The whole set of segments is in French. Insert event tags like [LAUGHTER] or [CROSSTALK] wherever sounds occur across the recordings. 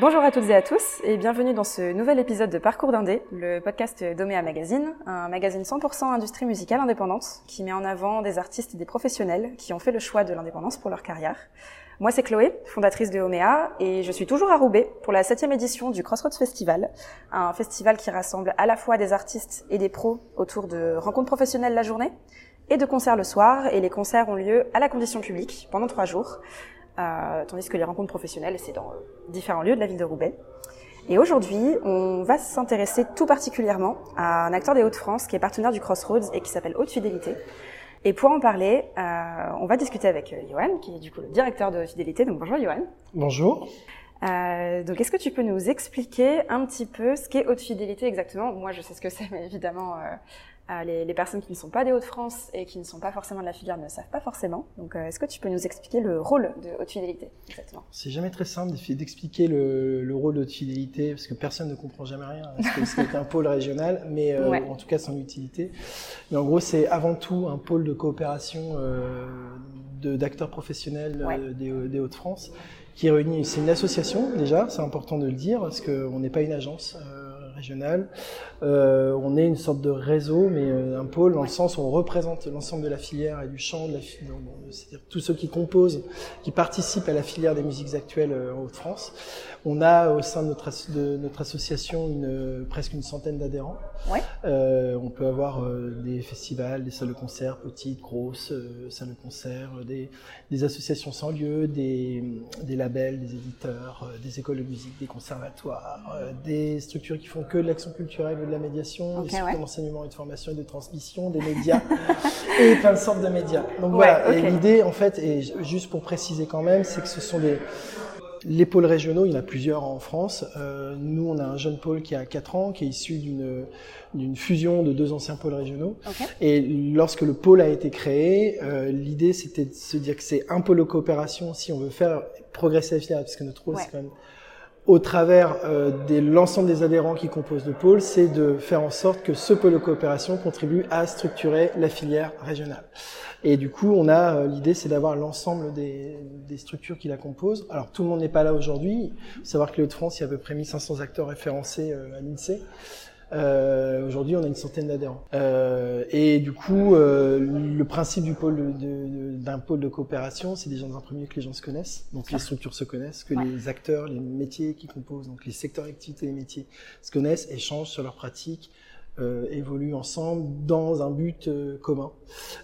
Bonjour à toutes et à tous et bienvenue dans ce nouvel épisode de Parcours d'Indé, le podcast d'Omea Magazine, un magazine 100% industrie musicale indépendante qui met en avant des artistes et des professionnels qui ont fait le choix de l'indépendance pour leur carrière. Moi c'est Chloé, fondatrice de Omea et je suis toujours à Roubaix pour la septième édition du Crossroads Festival, un festival qui rassemble à la fois des artistes et des pros autour de rencontres professionnelles la journée et de concerts le soir et les concerts ont lieu à la condition publique pendant trois jours. Euh, tandis que les rencontres professionnelles, c'est dans euh, différents lieux de la ville de Roubaix. Et aujourd'hui, on va s'intéresser tout particulièrement à un acteur des Hauts-de-France qui est partenaire du Crossroads et qui s'appelle Haute Fidélité. Et pour en parler, euh, on va discuter avec Johan, qui est du coup le directeur de Fidélité. Donc bonjour Johan. Bonjour. Euh, donc est-ce que tu peux nous expliquer un petit peu ce qu'est Haute Fidélité exactement? Moi je sais ce que c'est, mais évidemment les, les, personnes qui ne sont pas des Hauts-de-France et qui ne sont pas forcément de la filière ne savent pas forcément. Donc, euh, est-ce que tu peux nous expliquer le rôle de haute fidélité exactement? C'est jamais très simple d'expliquer le, le, rôle de haute fidélité parce que personne ne comprend jamais rien. C'est un pôle régional, mais euh, ouais. en tout cas son utilité. Mais en gros, c'est avant tout un pôle de coopération euh, d'acteurs professionnels ouais. des, des Hauts-de-France qui réunit. C'est une association déjà, c'est important de le dire parce qu'on n'est pas une agence. Euh, régionale. Euh, on est une sorte de réseau, mais euh, un pôle dans le sens où on représente l'ensemble de la filière et du champ, de la c'est-à-dire tous ceux qui composent, qui participent à la filière des musiques actuelles euh, en Haute-France. On a au sein de notre, de notre association une, presque une centaine d'adhérents. Ouais. Euh, on peut avoir des festivals, des salles de concert, petites, grosses, salles de concert, des, des, associations sans lieu, des, des labels, des éditeurs, des écoles de musique, des conservatoires, des structures qui font que de l'action culturelle ou de la médiation, okay, des ouais. d'enseignement et de formation et de transmission, des médias [LAUGHS] et plein de sortes de médias. Donc voilà, okay. et l'idée en fait, et juste pour préciser quand même, c'est que ce sont des les pôles régionaux, il y en a plusieurs en France. Euh, nous, on a un jeune pôle qui a 4 ans, qui est issu d'une d'une fusion de deux anciens pôles régionaux. Okay. Et lorsque le pôle a été créé, euh, l'idée c'était de se dire que c'est un pôle de coopération si on veut faire progresser la filière, parce que notre rôle ouais. c'est quand même au travers euh, de l'ensemble des adhérents qui composent le pôle, c'est de faire en sorte que ce pôle de coopération contribue à structurer la filière régionale. Et du coup, on a euh, l'idée, c'est d'avoir l'ensemble des, des, structures qui la composent. Alors, tout le monde n'est pas là aujourd'hui. Il faut savoir que les Hauts-de-France, il y a à peu près 1500 acteurs référencés euh, à l'INSEE. Euh, Aujourd'hui, on a une centaine d'adhérents. Euh, et du coup, euh, le principe du pôle d'un pôle de coopération, c'est déjà dans un premier que les gens se connaissent, donc les structures se connaissent, que ouais. les acteurs, les métiers qui composent, donc les secteurs d'activité et les métiers se connaissent, échangent sur leurs pratiques, euh, évoluent ensemble dans un but euh, commun.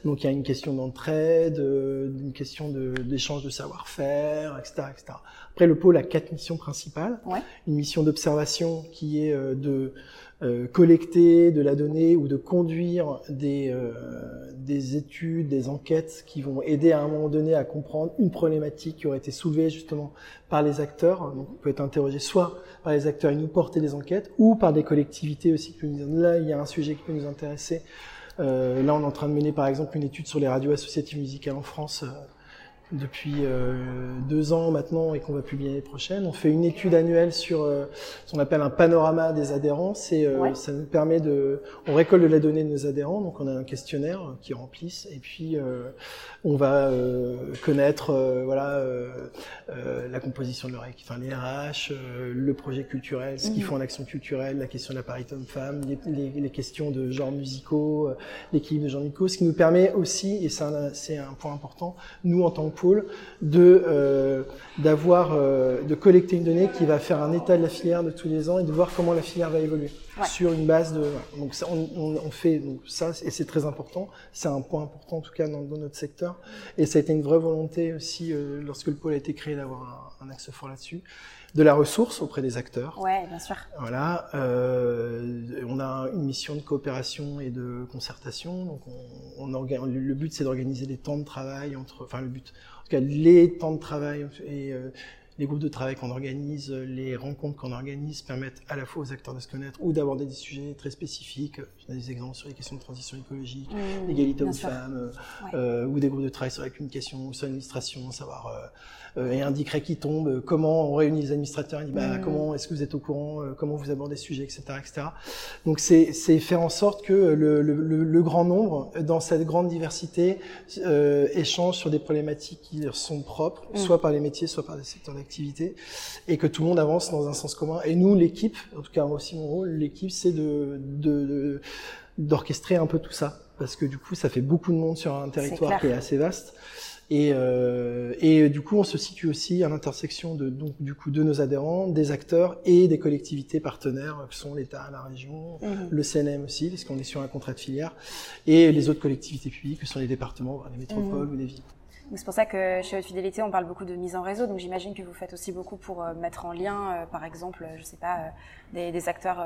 Donc il y a une question d'entraide, euh, une question d'échange de, de savoir-faire, etc., etc. Après, le pôle a quatre missions principales. Ouais. Une mission d'observation qui est euh, de euh, collecter de la donnée ou de conduire des, euh, des études, des enquêtes qui vont aider à un moment donné à comprendre une problématique qui aurait été soulevée justement par les acteurs. Donc on peut être interrogé soit par les acteurs et nous porter des enquêtes, ou par des collectivités aussi qui nous dire là il y a un sujet qui peut nous intéresser. Euh, là on est en train de mener par exemple une étude sur les radios associatives musicales en France depuis euh, deux ans maintenant et qu'on va publier l'année prochaine. On fait une étude annuelle sur euh, ce qu'on appelle un panorama des adhérents. C'est euh, ouais. ça nous permet de, on récolte de la donnée de nos adhérents, donc on a un questionnaire qui remplissent et puis on va connaître voilà la composition de leur enfin les RH, le projet culturel, ce qu'ils mmh. font en action culturelle, la question de la parité homme-femme, les, les, les, questions de genres musicaux, l'équilibre de genres musicaux, ce qui nous permet aussi et c'est un, un point important, nous en tant que pôle de euh, d'avoir euh, de collecter une donnée qui va faire un état de la filière de tous les ans et de voir comment la filière va évoluer ouais. sur une base de donc ça, on, on, on, fait donc ça et c'est très important. C'est un point important en tout cas dans, dans, notre secteur. Et ça a été une vraie volonté aussi euh, lorsque le pôle a été créé d'avoir un, un, axe fort là-dessus de la ressource auprès des acteurs. Ouais, bien sûr. Voilà, euh, on a une mission de coopération et de concertation. Donc, on, on le but c'est d'organiser des temps de travail entre, enfin le but, en tout cas les temps de travail et euh, les groupes de travail qu'on organise, les rencontres qu'on organise permettent à la fois aux acteurs de se connaître ou d'aborder des sujets très spécifiques. J'ai des exemples sur les questions de transition écologique, mmh, l'égalité hommes-femmes, ouais. euh, ou des groupes de travail sur la communication, sur l'administration, savoir euh, et un décret qui tombe, comment on réunit les administrateurs, dit bah, mmh. comment est-ce que vous êtes au courant, euh, comment vous abordez ce sujet, etc., etc. Donc c'est faire en sorte que le, le, le, le, grand nombre, dans cette grande diversité, euh, échange sur des problématiques qui leur sont propres, mmh. soit par les métiers, soit par des secteurs d'activité et que tout le monde avance dans un sens commun. Et nous, l'équipe, en tout cas moi aussi mon rôle, l'équipe, c'est de d'orchestrer un peu tout ça, parce que du coup, ça fait beaucoup de monde sur un territoire qui est assez vaste. Et, euh, et du coup, on se situe aussi à l'intersection de donc du coup de nos adhérents, des acteurs et des collectivités partenaires que sont l'État, la région, mhm. le CNM aussi, parce qu'on est sur un contrat de filière, et les autres collectivités publiques que sont les départements, les métropoles mhm. ou les villes. C'est pour ça que chez Haute Fidélité, on parle beaucoup de mise en réseau. Donc j'imagine que vous faites aussi beaucoup pour euh, mettre en lien, euh, par exemple, je sais pas, des, des acteurs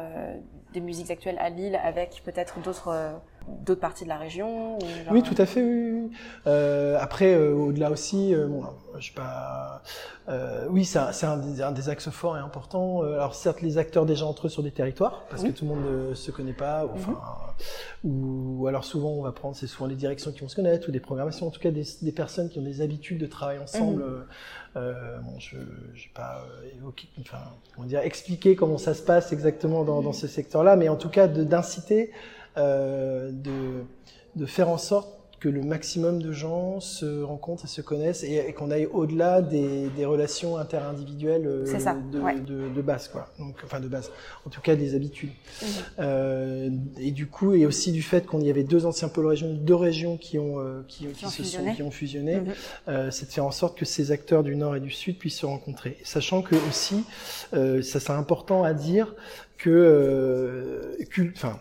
des musiques actuelles à Lille avec peut-être d'autres d'autres parties de la région Oui, tout à fait. Oui, Euh, après, euh, au-delà aussi, euh, bon, je sais pas. Euh, oui, c'est un, un, un, des axes forts et importants. alors certes, les acteurs déjà entre eux sur des territoires, parce que tout le monde ne se connaît pas. Ou, enfin, ou, alors souvent, on va prendre, c'est souvent les directions qui vont se connaître ou des programmations, en tout cas des, des personnes qui ont des habitudes de travail ensemble. Mhm. Euh, bon, je n'ai pas évoqué, enfin, comment dire, expliquer comment ça se passe exactement dans, dans ce secteur-là, mais en tout cas d'inciter euh, de, de faire en sorte que le maximum de gens se rencontrent et se connaissent et, qu'on aille au-delà des, des, relations interindividuelles euh, de, de, de, base, quoi. Donc, enfin de base, en tout cas des habitudes. Mhm. Euh, et du coup, et aussi du fait qu'on y avait deux anciens pôles régionaux, deux régions qui ont euh, qui, qui, se sont qui ont fusionné, mhm. c'est de faire en sorte que ces acteurs du Nord et du Sud puissent se rencontrer, sachant que aussi, ça c'est important à dire que, enfin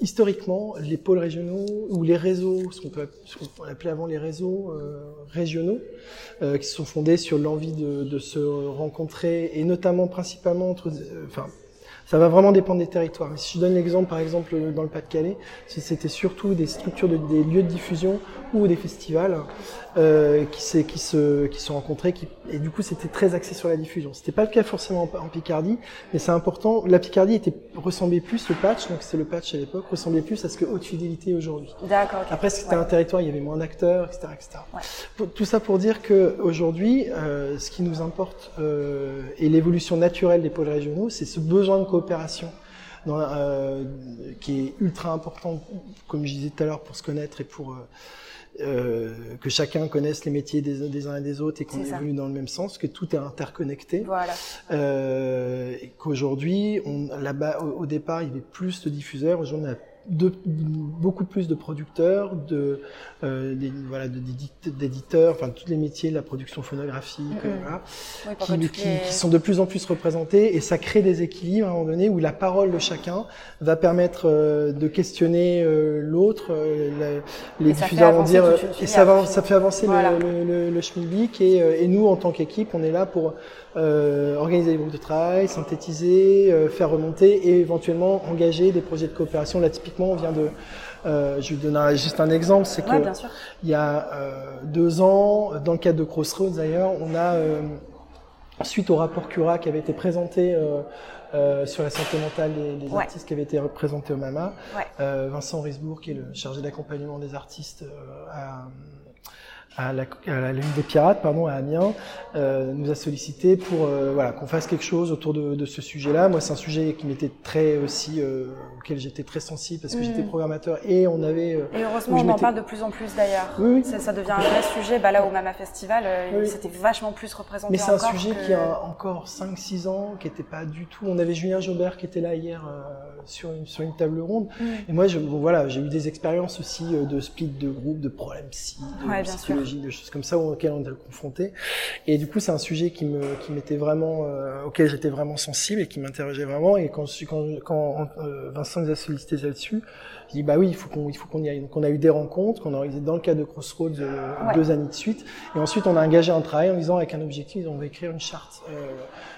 historiquement, les pôles régionaux ou les réseaux, ce qu'on peut avant les réseaux euh, régionaux, euh, qui sont fondés sur l'envie de, se rencontrer et notamment principalement entre, euh, enfin, ça va vraiment dépendre des territoires. Si je donne l'exemple, par exemple, dans le Pas-de-Calais, c'était surtout des structures, de, des lieux de diffusion ou des festivals euh, qui, qui, se, qui se rencontraient. Qui, et du coup, c'était très axé sur la diffusion. C'était pas le cas forcément en, Picardie, mais c'est important. La Picardie était, ressemblait plus, le patch, donc c'est le patch à l'époque, ressemblait plus à ce que Haute Fidélité aujourd'hui. D'accord. Après, c'était un territoire, il y avait moins d'acteurs, etc. etc. Ouais. tout ça pour dire que aujourd'hui, euh, ce qui nous importe euh, et l'évolution naturelle des pôles régionaux, c'est ce besoin de coopération dans, euh, qui est ultra important, comme je disais tout à l'heure, pour se connaître et pour euh, euh, que chacun connaisse les métiers des, des uns et des autres et qu'on évolue dans le même sens, que tout est interconnecté. Voilà. Euh, et qu'aujourd'hui, là-bas, au, au, départ, il y avait plus de diffuseurs. Aujourd'hui, on a de, beaucoup plus de producteurs, de euh, des, voilà, d'éditeurs, enfin tous les métiers de la production phonographique, voilà, qui, qui, qui, sont de plus en plus représentés et ça crée des équilibres à un moment donné où la parole de chacun va permettre euh, de questionner euh, l'autre, euh, les diffuseurs vont dire et ça va, ça fait avancer le, le, le, le schmilblick et, et nous en tant qu'équipe on est là pour euh, organiser des groupes de travail, synthétiser, euh, faire remonter et éventuellement engager des projets de coopération. Là, typiquement, on vient de... Euh, je vais vous donner juste un exemple, c'est que il y a euh, deux ans, dans le cadre de Crossroads d'ailleurs, on a, euh, suite au rapport Cura qui avait été présenté sur la santé mentale des, des artistes qui avait été représenté au MAMA, ouais. Vincent Risbourg, qui est le chargé d'accompagnement des artistes à à la, à la Lune des Pirates, pardon, à Amiens, euh, nous a sollicité pour euh, voilà qu'on fasse quelque chose autour de, de ce sujet-là. Moi, c'est un sujet qui m'était très aussi euh, auquel j'étais très sensible parce que j'étais mm. programmateur et on avait. Euh, et heureusement, on en parle de plus en plus d'ailleurs. Oui, ça, ça, devient un vrai sujet. Bah là, au Mama Festival, euh, c'était vachement plus représenté. Mais c'est un sujet qui a encore 5-6 ans, qui n'était pas du tout. On avait Julien Jobert qui était là hier sur une sur une table ronde. Mm. Et moi, je, bon, voilà, j'ai eu des expériences aussi de split de groupe, de problèmes psy, de ouais, de choses comme ça auxquelles on était confronté. Et du coup, c'est un sujet qui me, qui m'était vraiment, euh, auquel j'étais vraiment sensible et qui m'interrogeait vraiment. Et quand, quand, quand euh, Vincent nous a sollicité là-dessus, je dis bah oui, il faut qu'on, il faut qu'on y aille. Donc on a eu des rencontres, qu'on a organisé dans le cadre de Crossroads euh, deux années de suite. Et ensuite, on a engagé un travail en disant avec un objectif, on va écrire une charte.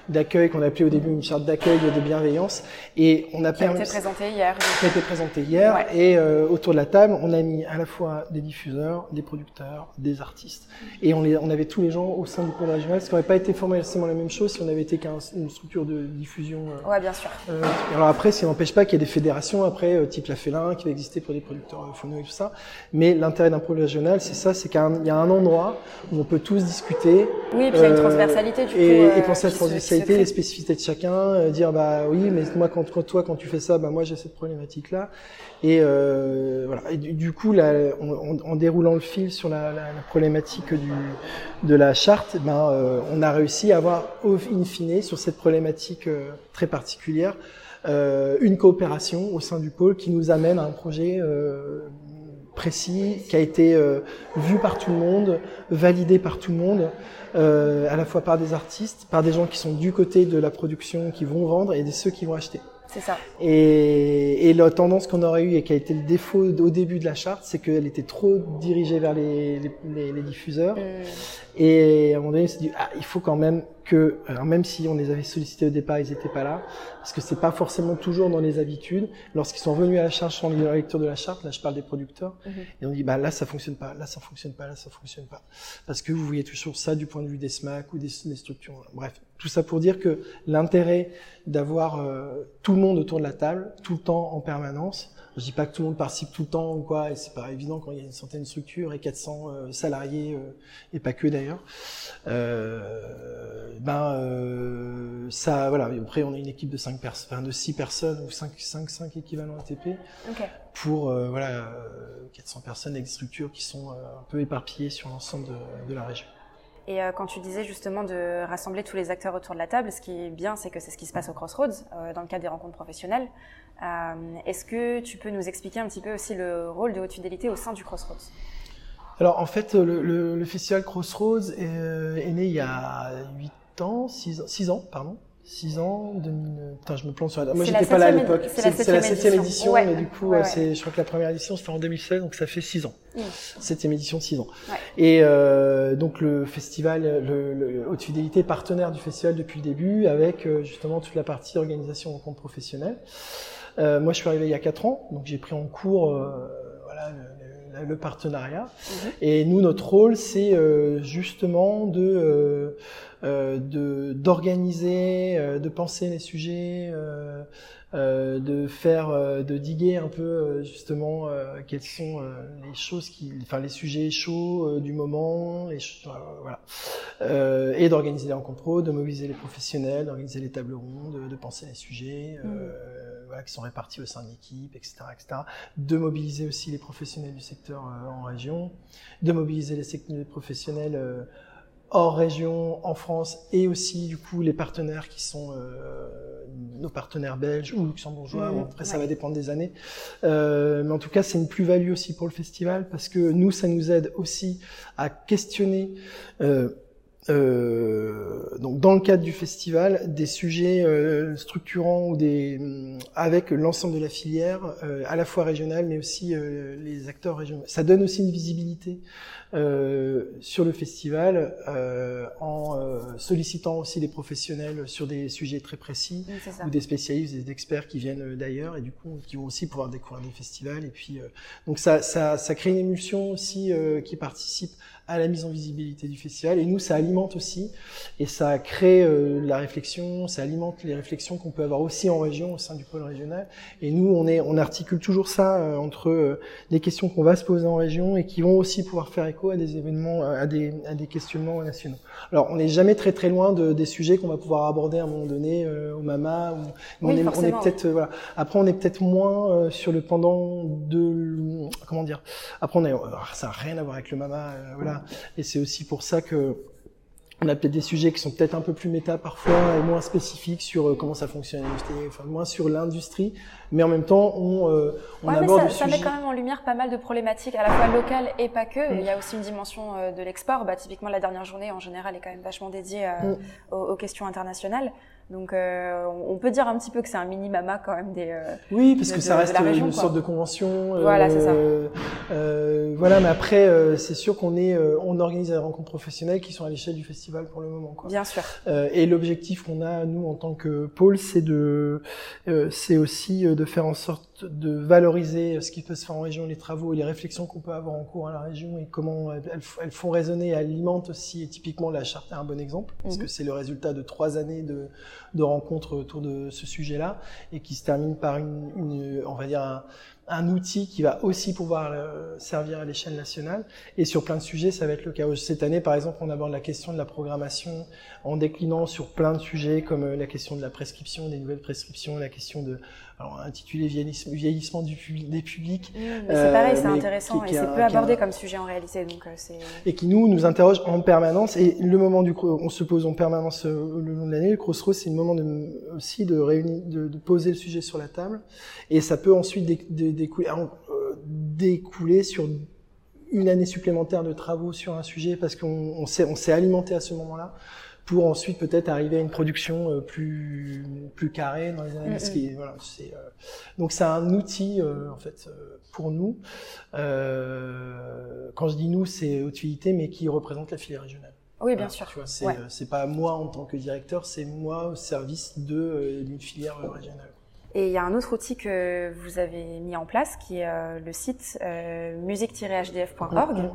D'accueil qu'on a appelé au début une charte d'accueil de bienveillance et on a qui a été présentée hier qui a été présentée hier ouais. et autour de la table on a mis à la fois des diffuseurs des producteurs des artistes et on, les, on avait tous les gens au sein du pôle régional ce qui n'aurait pas été forcément la même chose si on avait été qu'une structure de diffusion euh, ouais bien sûr euh, alors après ça n'empêche pas qu'il y ait des fédérations après euh, type la Félin qui va exister pour des producteurs euh, phono et tout ça mais l'intérêt d'un pôle régional c'est ça c'est qu'il y a un endroit où on peut tous discuter oui et puis il y a une transversalité du et, coup et penser à la transversalité les spécificités de chacun, dire bah oui, mais moi quand, quand, toi quand tu fais ça, bah moi j'ai cette problématique là. Et voilà. Et du, du, coup, là, en, en, déroulant le fil sur la, la, la problématique du, de la charte, ben, euh, on a réussi à avoir, in fine, sur cette problématique euh, très particulière, euh, une coopération au sein du pôle qui nous amène à un projet précis, qui a été vu par tout le monde, validé par tout le monde, à la fois par des artistes, par des gens qui sont du côté de la production, qui vont vendre, et de ceux qui vont acheter. C'est ça. Et, et, la tendance qu'on aurait eue et qui a été le défaut au début de la charte, c'est qu'elle était trop dirigée vers les, les, les, diffuseurs. Mm. Et à un moment donné, on s'est dit, ah, il faut quand même que, alors même si on les avait sollicités au départ, ils n'étaient pas là, parce que c'est pas forcément toujours dans les habitudes. Lorsqu'ils sont revenus à la charge sur la lecture de la charte, là je parle des producteurs, mm-hmm. et on dit, bah là ça fonctionne pas, là ça fonctionne pas, là ça fonctionne pas, parce que vous voyez toujours ça du point de vue des SMAC ou des, des structures. Bref, tout ça pour dire que l'intérêt d'avoir euh, tout le monde autour de la table, tout le temps en permanence, je dis pas que tout le monde participe tout le temps ou quoi, et c'est pas évident quand il y a une centaine de structures et 400 euh, salariés, euh, et pas que d'ailleurs. Euh, ben euh, ça, voilà. Après, on a une équipe de 5 personnes, enfin de 6 personnes ou 5, 5, 5 équivalents ATP okay. pour voilà 400 personnes avec des structures qui sont un peu éparpillées sur l'ensemble de, de la région. Et quand tu disais justement de rassembler tous les acteurs autour de la table, ce qui est bien, c'est que c'est ce qui se passe au Crossroads, dans le cadre des rencontres professionnelles. Euh, est-ce que tu peux nous expliquer un petit peu aussi le rôle de haute fidélité au sein du Crossroads? Alors en fait, le, festival Crossroads est, euh, né il y a 8 ans, 6 ans, 6 ans pardon. 6 ans, 2000... Putain, je me plante sur la... Moi, j'étais pas là à l'époque. C'est la septième édition, mais du coup, c'est, je crois que la première édition, c'était en 2016, donc ça fait 6 ans. Mmh. Septième édition, 6 ans. Et euh, donc, le festival, le, le, Haute Fidélité, partenaire du festival depuis le début, avec euh, justement toute la partie organisation rencontre professionnelle. Euh, moi, je suis arrivé il y a 4 ans, donc j'ai pris en cours euh, voilà, le, le partenariat. Et nous, notre rôle, c'est euh, justement de de d'organiser, de penser les sujets, euh, de faire, euh, de diguer un peu euh, justement quels sont les choses qui, enfin les sujets chauds du moment, les, voilà, et d'organiser les rencontres de mobiliser les professionnels, d'organiser les tables rondes, de, penser les sujets. Mmh. Voilà, qui sont répartis au sein de l'équipe, etc., etc. De mobiliser aussi les professionnels du secteur en région, de mobiliser les, les professionnels hors région, en France, et aussi du coup les partenaires qui sont euh, nos partenaires belges ou luxembourgeois. Mmh, après, ça va dépendre des années. Euh, mais en tout cas, c'est une plus-value aussi pour le festival parce que nous, ça nous aide aussi à questionner. Euh, euh, donc dans le cadre du festival, des sujets euh, structurants ou des avec l'ensemble de la filière, euh, à la fois régionale mais aussi les acteurs régionaux. Ça donne aussi une visibilité sur le festival euh, en euh, sollicitant aussi des professionnels sur des sujets très précis ou des spécialistes, des experts qui viennent d'ailleurs et du coup qui vont aussi pouvoir découvrir des festivals et puis donc ça, ça, ça crée une émulsion aussi qui participe à la mise en visibilité du festival. Et nous, ça alimente aussi, et ça crée euh, la réflexion, ça alimente les réflexions qu'on peut avoir aussi en région, au sein du pôle régional. Et nous, on, est, on articule toujours ça euh, entre euh, les questions qu'on va se poser en région et qui vont aussi pouvoir faire écho à des événements, à des, à des questionnements nationaux. Alors, on n'est jamais très très loin de, des sujets qu'on va pouvoir aborder à un moment donné au MAMA. Ou, on, est, on est peut-être, voilà. Après, on est peut-être moins sur le pendant de, comment dire. Après, on est, ça n'a rien à voir avec le MAMA, voilà. Et c'est aussi pour ça que on a peut-être des sujets qui sont peut-être un peu plus méta parfois et moins spécifiques sur euh, comment ça fonctionne, enfin moins sur l'industrie, mais en même temps on, euh, on ouais, aborde mais ça, ça met quand même en lumière pas mal de problématiques à la fois locales et pas que. Mm. Il y a aussi une dimension euh, de l'export. Bah, typiquement la dernière journée en général est quand même vachement dédiée mm. aux, aux, questions internationales. Donc, euh, on peut dire un petit peu que c'est un mini mama quand même des. Euh, oui, parce que ça reste une sorte de convention. Voilà, c'est ça. Euh, voilà, mais après, euh, c'est sûr qu'on est, euh, on organise des rencontres professionnelles qui sont à l'échelle du festival pour le moment. Quoi. Bien sûr. et l'objectif qu'on a nous en tant que pôle, c'est de, c'est aussi de faire en sorte de valoriser ce qui peut se faire en région, les travaux et les réflexions qu'on peut avoir en cours à la région et comment elles, elles font résonner, elles alimentent aussi. Et typiquement, la charte est un bon exemple parce mhm. que c'est le résultat de trois années de de rencontres autour de ce sujet-là et qui se termine par une, une on va dire un, un, outil qui va aussi pouvoir euh, servir à l'échelle nationale. Et sur plein de sujets, ça va être le cas. Cette année, par exemple, on aborde la question de la programmation en déclinant sur plein de sujets comme euh, la question de la prescription, des nouvelles prescriptions, la question de alors intitulé vieillissement du des publics. c'est pareil, c'est intéressant et c'est peu abordé comme sujet en réalité. Donc et qui nous nous interroge en permanence. Et le moment du on se pose en permanence le long de l'année. Le Crossroads, c'est le moment de, aussi de réunir, de, de, poser le sujet sur la table, et ça peut ensuite découler, découler sur une année supplémentaire de travaux sur un sujet parce qu'on s'est on s'est alimenté à ce moment-là pour ensuite peut-être arriver à une production euh, plus plus carrée dans les années. Mm voilà, c'est, euh, donc c'est un outil euh, en fait pour nous. quand je dis nous, c'est utilité, mais qui représente la filière régionale. Oui, bien sûr. c'est c'est pas moi en tant que directeur, c'est moi au service de d'une filière régionale. Et il y a un autre outil que vous avez mis en place qui est euh, le site euh, musique-hdf.org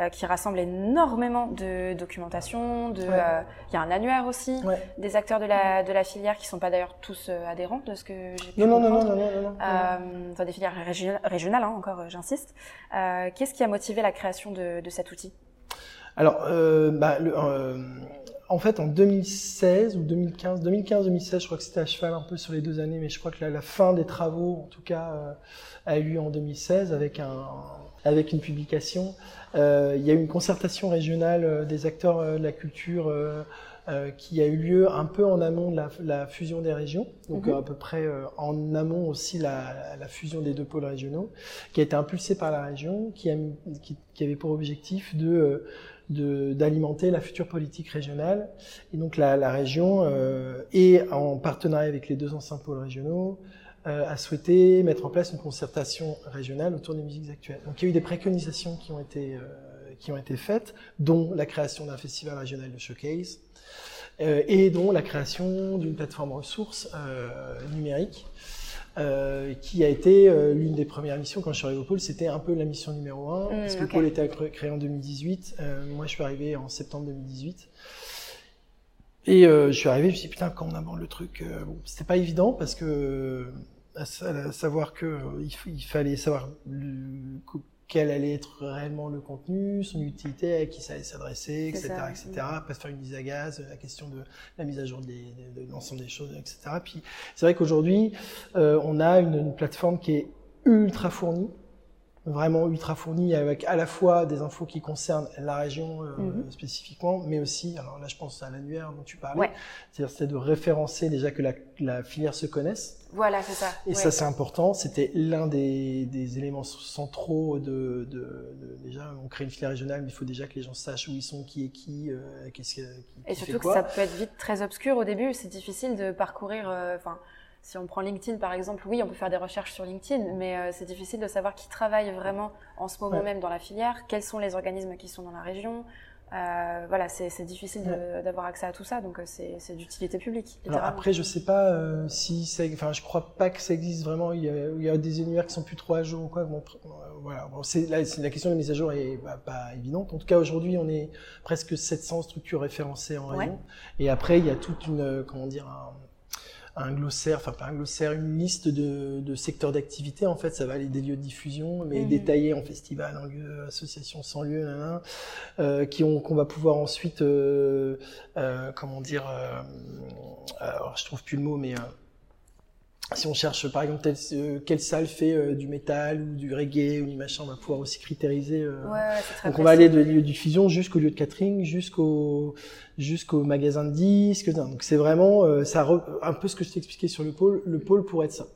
euh, qui rassemble énormément de documentation. De, euh, il y a un annuaire aussi des acteurs de la, de la filière qui sont pas d'ailleurs tous adhérents de ce que j'ai pu non, non, non, non, non, non, non. Enfin, des filières régionales, hein, encore, j'insiste. Qu'est-ce qui a motivé la création de, de cet outil? Alors, bah, le, en fait, en 2016 ou 2015, 2015-2016, je crois que c'était à cheval un peu sur les deux années, mais je crois que la, fin des travaux, en tout cas, euh, a eu lieu en 2016 avec un avec une publication. Euh, il y a eu une concertation régionale euh, des acteurs de la culture qui a eu lieu un peu en amont de la, fusion des régions, donc mhm. à peu près en amont aussi la, la, fusion des deux pôles régionaux, qui a été impulsée par la région, qui, a, qui, qui avait pour objectif de d'alimenter la future politique régionale. Et donc la, région, euh, et en partenariat avec les deux anciens pôles régionaux, euh, a souhaité mettre en place une concertation régionale autour des musiques actuelles. Donc il y a eu des préconisations qui ont été, euh, qui ont été faites, dont la création d'un festival régional de showcase, euh, et dont la création d'une plateforme ressources numérique euh, qui a été euh, l'une des premières missions quand je suis arrivé au pôle. C'était un peu la mission numéro un, mmh, parce que le pôle était créé en 2018. Euh, moi, je suis arrivé en septembre 2018. Et je suis arrivé, je me suis dit, putain, quand on aborde le truc, bon, c'était pas évident parce que à, savoir que il, fallait savoir quel allait être réellement le contenu, son utilité, à qui ça allait s'adresser, etc., etc. Pas faire une mise à gaz, la question de la mise à jour de, l'ensemble des choses, etc. Puis c'est vrai qu'aujourd'hui, euh, on a une, une, plateforme qui est ultra fournie, vraiment ultra fourni avec à la fois des infos qui concernent la région euh, mhm. spécifiquement, mais aussi, alors là je pense à l'annuaire dont tu parlais, c'est-à-dire c'est de référencer déjà que la, la filière se connaisse. Voilà, c'est ça. Et ça c'est important, c'était l'un des, des, éléments centraux de, de, de, déjà on crée une filière régionale, mais il faut déjà que les gens sachent où ils sont, qui est qui, euh, qu'est-ce qui, Et surtout que ça peut être vite très obscur au début, c'est difficile de parcourir, euh. Si on prend LinkedIn par exemple, oui, on peut faire des recherches sur LinkedIn, mais euh, c'est difficile de savoir qui travaille vraiment en ce moment même dans la filière, quels sont les organismes qui sont dans la région. Euh, voilà, c'est difficile d'avoir accès à tout ça, donc euh, c'est d'utilité publique. Alors après, je sais pas euh, si ça, enfin, je crois pas que ça existe vraiment. Il y a, il y a des univers qui sont plus trop à jour ou quoi. Bon, voilà, bon, la, la, question de mise à jour est bah, pas évidente. En tout cas, aujourd'hui, on est presque 700 structures référencées en région, et après, il y a toute une, comment dire, un, un glossaire, enfin pas un glossaire, une liste de, de secteurs d'activité. En fait, ça va aller des lieux de diffusion, mais mhm. détaillés en festival, en lieu, association sans lieu, euh, qui ont qu'on va pouvoir ensuite, euh, euh, comment dire, euh, alors je trouve plus le mot, mais euh, si on cherche par exemple euh, quelle salle fait euh, du métal ou du reggae ou du machin, on va pouvoir aussi critériser. Euh, donc on va aller de lieu de diffusion jusqu'au lieu de catering, jusqu'au jusqu'au magasin de disques. Donc c'est vraiment ça un peu ce que je t'ai expliqué sur le pôle. Le pôle pourrait être ça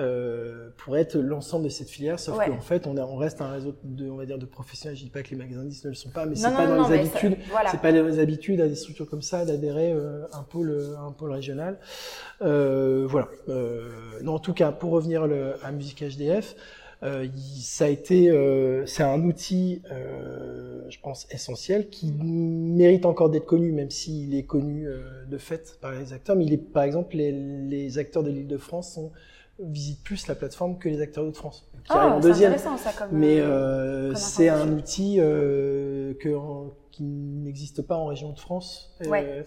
euh, pour être l'ensemble de cette filière, sauf qu'en fait, on, on, reste un réseau de, on va dire, de professionnels. Je dis pas que les magasins ne le sont pas, mais c'est pas dans les habitudes, c'est pas les habitudes à des structures comme ça d'adhérer euh, un pôle, un pôle régional. Euh, voilà. Euh, non, en tout cas, pour revenir le, à Musique HDF, euh, ça a été, euh, c'est un outil, euh, je pense, essentiel qui mérite encore d'être connu, même s'il est connu de fait par les acteurs. Mais il est, par exemple, les, les acteurs de l'Île-de-France sont visite plus la plateforme que les acteurs de France, qui ah, en deuxième. Ça, comme, Mais euh, c'est un outil euh, que, qui n'existe pas en région de France. Euh, ouais.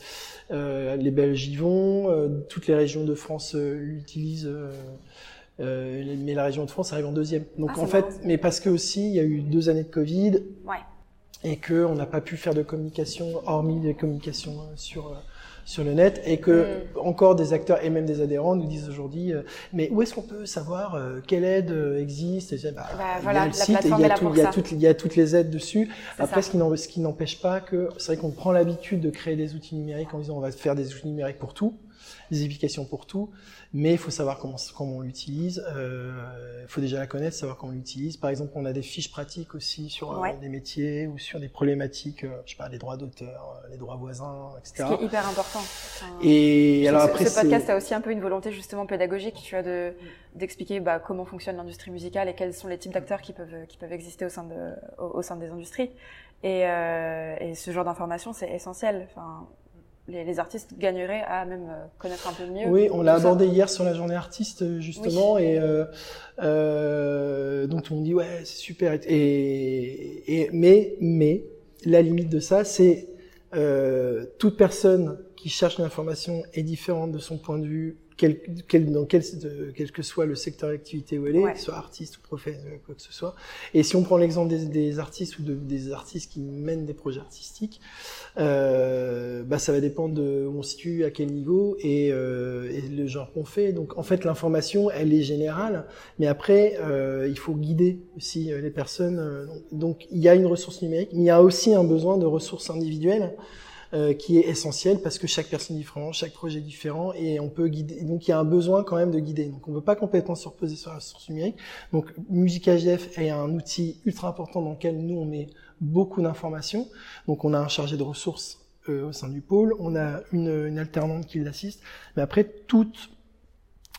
Euh, les Belges y vont, euh, toutes les régions de France l'utilisent. mais la région de France arrive en deuxième. Donc ah, en fait, mais parce que aussi il y a eu deux années de Covid ouais. et que on n'a pas pu faire de communication hormis des communications sur sur le net et que mm. encore des acteurs et même des adhérents nous disent aujourd'hui mais où est-ce qu'on peut savoir quelle aide existe bah, bah, il y a le site il y a, il y a toutes les aides dessus. Après ce qui n'empêche pas que c'est vrai qu'on prend l'habitude de créer des outils numériques en disant on va faire des outils numériques pour tout des applications pour tout, mais il faut savoir comment, comment on l'utilise. Euh, il faut déjà la connaître, savoir comment on l'utilise. Par exemple, on a des fiches pratiques aussi sur euh, des métiers ou sur des problématiques, euh, je sais pas, les droits d'auteur, les droits voisins, etc. Ce qui est hyper important. et alors après, ce podcast a aussi un peu une volonté justement pédagogique, tu as de d'expliquer bah, comment fonctionne l'industrie musicale et quels sont les types d'acteurs qui peuvent qui peuvent exister au sein de au, sein des industries. Et, et ce genre d'information, c'est essentiel. Enfin, les, artistes gagneraient à même euh, connaître un peu mieux. Oui, on l'a abordé hier sur la journée artiste justement, et euh, euh, donc on dit ouais c'est super. Et, et, mais mais la limite de ça, c'est euh, toute personne qui cherche l'information est différente de son point de vue quel, quel, dans quel, quel que soit le secteur d'activité où elle est, soit artiste ou professeur, quoi que ce soit. Et si on prend l'exemple des, des, artistes ou de, des artistes qui mènent des projets artistiques, euh, bah ça va dépendre de où on se situe, à quel niveau et, euh, et le genre qu'on fait. Donc en fait, l'information, elle est générale, mais après, euh, il faut guider aussi euh, les personnes. Euh, donc il y a une ressource numérique, mais il y a aussi un besoin de ressources individuelles. Euh, qui est essentiel parce que chaque personne est différente, chaque projet est différent et on peut guider. Donc il y a un besoin quand même de guider. Donc on ne peut pas complètement se reposer sur la source numérique. Donc Musique AGF est un outil ultra important dans lequel nous on met beaucoup d'informations. Donc on a un chargé de ressources euh, au sein du pôle, on a une, une alternante qui l'assiste, mais après toute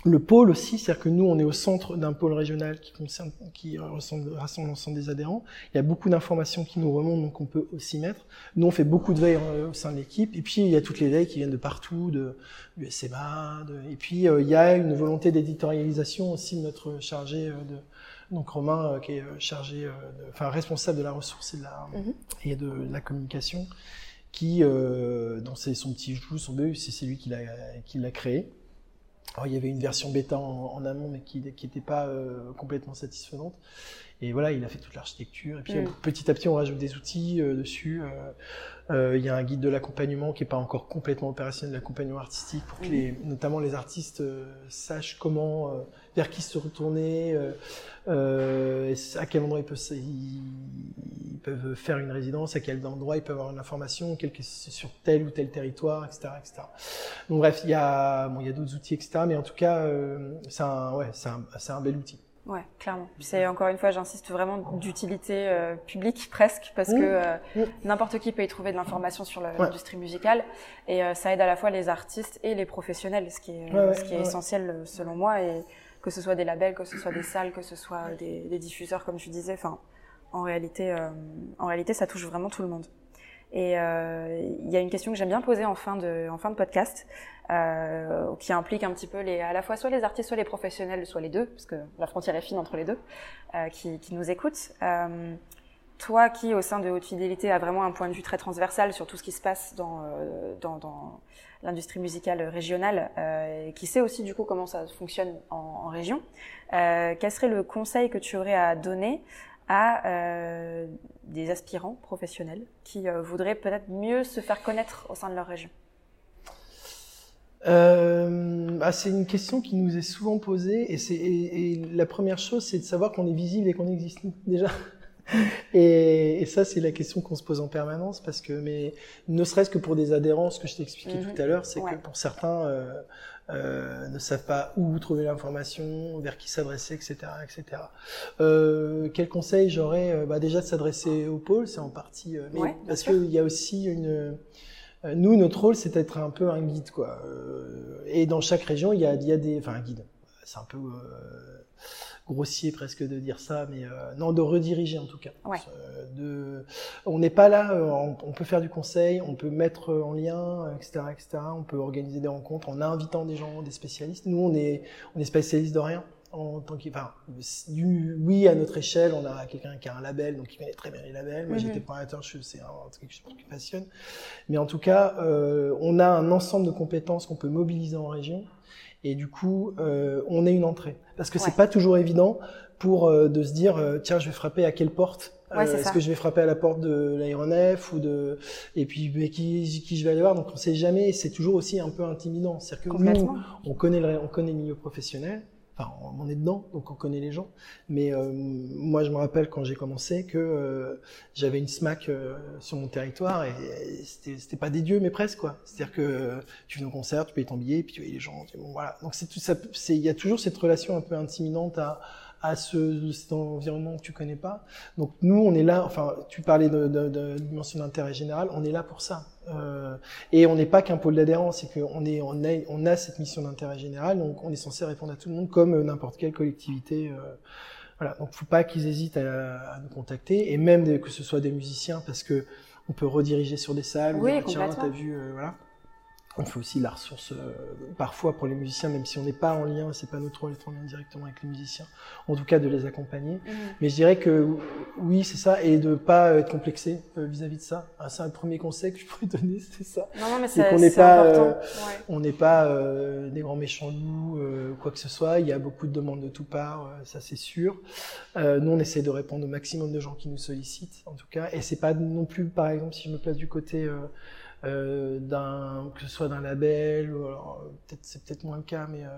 le pôle aussi, c'est-à-dire que nous, on est au centre d'un pôle régional qui concerne, qui rassemble, l'ensemble des adhérents. Il y a beaucoup d'informations qui nous remontent, donc on peut aussi mettre. Nous, on fait beaucoup de veilles euh, au sein de l'équipe. Et puis, il y a toutes les veilles qui viennent de partout, de, du SMA. De, et puis, euh, il y a une volonté d'éditorialisation aussi de notre chargé euh, de, donc Romain, qui est chargé, enfin responsable de la ressource et de la, mhm. et de, la communication, qui, euh, dans ses, son petit joue, son BU, c'est lui qui l'a, qui l'a créé. Il y avait une version bêta en, amont, mais qui n'était pas euh, complètement satisfaisante. Et voilà, il a fait toute l'architecture. Et puis mm. petit à petit, on rajoute des outils euh, dessus. Euh, il y a un guide de l'accompagnement qui n'est pas encore complètement opérationnel, l'accompagnement artistique, pour que les, mm. notamment les artistes sachent comment, vers qui se retourner, à quel endroit ils peuvent, ils, peuvent faire une résidence, à quel endroit ils peuvent avoir une information, sur tel ou tel territoire, etc., etc. Donc bref, il y a, bon, il y a d'autres outils, etc. Mais en tout cas, c'est un, ouais, c'est un, un bel outil. Ouais, clairement. C'est encore une fois, j'insiste vraiment d'utilité euh, publique presque parce que euh, n'importe qui peut y trouver de l'information sur l'industrie musicale et euh, ça aide à la fois les artistes et les professionnels, ce qui est, ce qui est essentiel selon moi et que ce soit des labels, que ce soit des salles, que ce soit des, des diffuseurs comme tu disais. Enfin, en réalité, en réalité, ça touche vraiment tout le monde. Et il y a une question que j'aime bien poser en fin de, en fin de podcast euh, qui implique un petit peu les, à la fois soit les artistes, soit les professionnels, soit les deux, parce que la frontière est fine entre les deux, euh, qui, qui, nous écoutent. Euh, toi qui, au sein de Haute Fidélité, a vraiment un point de vue très transversal sur tout ce qui se passe dans, euh, dans, dans l'industrie musicale régionale, euh, et qui sait aussi du coup comment ça fonctionne en, en région, euh, quel serait le conseil que tu aurais à donner à euh, des aspirants professionnels qui voudraient peut-être mieux se faire connaître au sein de leur région? Euh, bah, c'est une question qui nous est souvent posée et, c'est, et, la première chose c'est de savoir qu'on est visible et qu'on existe [LAUGHS] déjà. Et, et, ça c'est la question qu'on se pose en permanence parce que mais ne serait-ce que pour des adhérents, ce que je t'expliquais expliqué tout à l'heure, c'est que pour certains euh, euh, ne savent pas où trouver l'information, vers qui s'adresser, etc., etc. Euh, quel conseil j'aurais euh, bah, Déjà de s'adresser au pôle, c'est en partie, euh, mais parce qu'il y a aussi une nous, notre rôle, c'est d'être un peu un guide, quoi. Euh, et dans chaque région, il y a, il y a des, enfin, un guide. C'est un peu euh, grossier presque de dire ça, mais non, de rediriger en tout cas. Ouais. de, on n'est pas là. On, peut faire du conseil, on peut mettre en lien, etc., etc. On peut organiser des rencontres en invitant des gens, des spécialistes. Nous, on est, on est spécialiste de rien en tant que, enfin, oui, à notre échelle, on a quelqu'un qui a un label, donc il connaît très bien les labels. Moi, j'étais mhm. programmateur, c'est un truc qui me passionne. Mais en tout cas, euh, on a un ensemble de compétences qu'on peut mobiliser en région. Et du coup, euh, on est une entrée. Parce que c'est pas toujours évident pour euh, de se dire, tiens, je vais frapper à quelle porte Est-ce que je vais frapper à la porte de l'aéronef ou de et puis mais qui, qui je vais aller voir? Donc on sait jamais. C'est toujours aussi un peu intimidant. C'est-à-dire que nous, on connaît le, on connaît le milieu professionnel. Enfin, on est dedans, donc on connaît les gens. Mais euh, moi, je me rappelle quand j'ai commencé que euh, j'avais une SMAC euh, sur mon territoire et, c'était pas des dieux, mais presque quoi. C'est-à-dire que tu viens au concert, tu payes ton billet, puis tu vois les gens. Voilà. Donc c'est tout ça. Il y a toujours cette relation un peu intimidante à à ce, cet environnement que tu connais pas. Donc nous, on est là. Enfin, tu parlais de, de, de dimension d'intérêt général. On est là pour ça. Euh, et on n'est pas qu'un pôle d'adhérence, c'est qu'on est, on a, on a cette mission d'intérêt général. Donc on est censé répondre à tout le monde comme n'importe quelle collectivité. Euh, voilà. Donc faut pas qu'ils hésitent à, à, nous contacter et même que ce soit des musiciens parce que on peut rediriger sur des salles. Oui, complètement. Tiens, t'as vu, euh, voilà. On fait aussi la ressource euh, parfois pour les musiciens, même si on n'est pas en lien, c'est pas notre rôle d'être en lien directement avec les musiciens, en tout cas de les accompagner. Mmh. Mais je dirais que oui, c'est ça, et de pas être complexé euh, vis-à-vis de ça. Ah, c'est un premier conseil que je pourrais donner, [LAUGHS] c'est ça. Non, non mais c'est qu'on n'est pas, euh, on n'est pas euh, des grands méchants loups, quoi que ce soit. Il y a beaucoup de demandes de tout part, ça c'est sûr. nous, on essaie de répondre au maximum de gens qui nous sollicitent, en tout cas, et c'est pas non plus, par exemple, si je me place du côté euh, d'un que ce soit d'un label ou peut-être c'est peut-être moins le cas mais euh,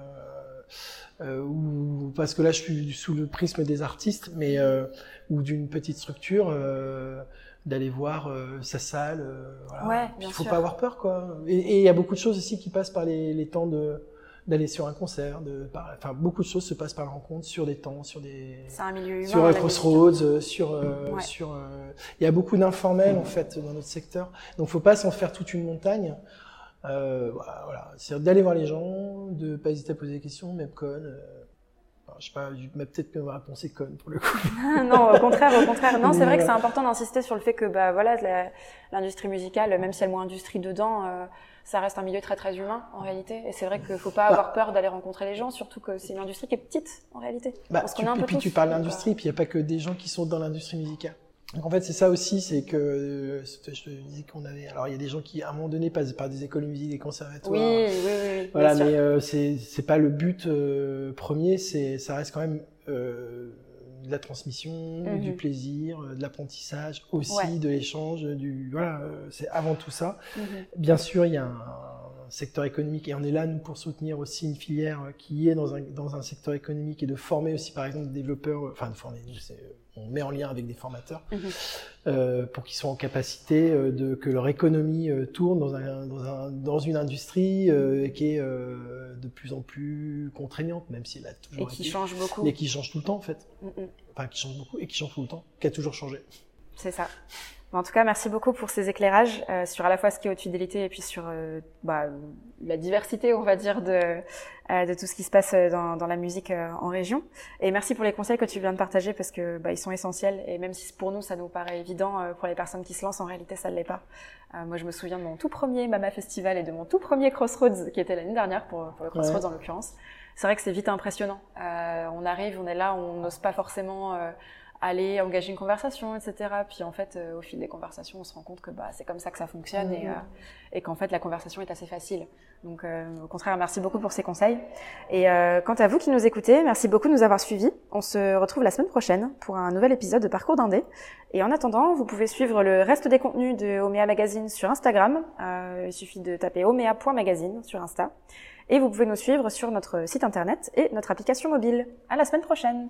euh, ou parce que là je suis sous le prisme des artistes mais euh, ou d'une petite structure euh, d'aller voir sa salle voilà. ouais, il faut pas avoir peur quoi et il y a beaucoup de choses aussi qui passent par les, les temps de d'aller sur un concert, de, enfin beaucoup de choses se passent par rencontre, sur des temps, sur des, un milieu humain, sur un crossroads, euh, sur, euh, sur, euh, il y a beaucoup d'informels en fait dans notre secteur, donc faut pas s'en faire toute une montagne. Euh, voilà, c'est d'aller voir les gens, de pas hésiter à poser des questions, même con. Je sais pas, peut-être que réponse est conne pour le coup. [LAUGHS] non, au contraire, au contraire. Non, c'est vrai que c'est important d'insister sur le fait que, bah voilà, l'industrie musicale, même si elle a moins industrie dedans, ça reste un milieu très très humain en réalité. Et c'est vrai qu'il faut pas avoir peur d'aller rencontrer les gens, surtout que c'est une industrie qui est petite en réalité. Bah, tu, et puis tu parles d'industrie, puis il n'y a pas que des gens qui sont dans l'industrie musicale. Donc en fait c'est ça aussi, c'est que euh, je te disais qu'on avait. Alors il y a des gens qui à un moment donné passent par des écoles de musique, des conservatoires. Oui, oui, oui. Voilà, mais euh, c'est pas le but euh, premier. C'est ça reste quand même euh, de la transmission, mhm. du plaisir, de l'apprentissage aussi, de l'échange, du voilà. c'est avant tout ça. Mhm. Bien sûr il y a un secteur économique et on est là nous pour soutenir aussi une filière qui est dans un, dans un secteur économique et de former aussi par exemple des développeurs, enfin de former, on met en lien avec des formateurs mhm. euh, pour qu'ils soient en capacité euh, de que leur économie euh, tourne dans, un, dans, un, dans une industrie euh, qui est euh, de plus en plus contraignante, même si elle a toujours et qui change beaucoup et qui change tout le temps en fait, enfin qui change beaucoup et qui change tout le temps, qui a toujours changé. C'est ça. En tout cas, merci beaucoup pour ces éclairages euh, sur à la fois ce qui est haute fidélité et puis sur euh, bah, la diversité, on va dire, de, euh, de tout ce qui se passe dans, dans la musique euh, en région. Et merci pour les conseils que tu viens de partager parce que bah, ils sont essentiels. Et même si pour nous ça nous paraît évident, euh, pour les personnes qui se lancent, en réalité ça ne l'est pas. moi, je me souviens de mon tout premier Mama Festival et de mon tout premier Crossroads qui était l'année dernière pour, pour le Crossroads ouais. en l'occurrence. C'est vrai que c'est vite impressionnant. on arrive, on est là, on n'ose pas forcément aller engager une conversation, etc. Puis en fait, euh, au fil des conversations, on se rend compte que bah, c'est comme ça que ça fonctionne et, euh, et qu'en fait, la conversation est assez facile. Donc, euh, au contraire, merci beaucoup pour ces conseils. Et euh, quant à vous qui nous écoutez, merci beaucoup de nous avoir suivis. On se retrouve la semaine prochaine pour un nouvel épisode de Parcours d'Indé. Et en attendant, vous pouvez suivre le reste des contenus de Omea Magazine sur Instagram. Euh, il suffit de taper omea.magazine sur Insta. Et vous pouvez nous suivre sur notre site internet et notre application mobile. À la semaine prochaine!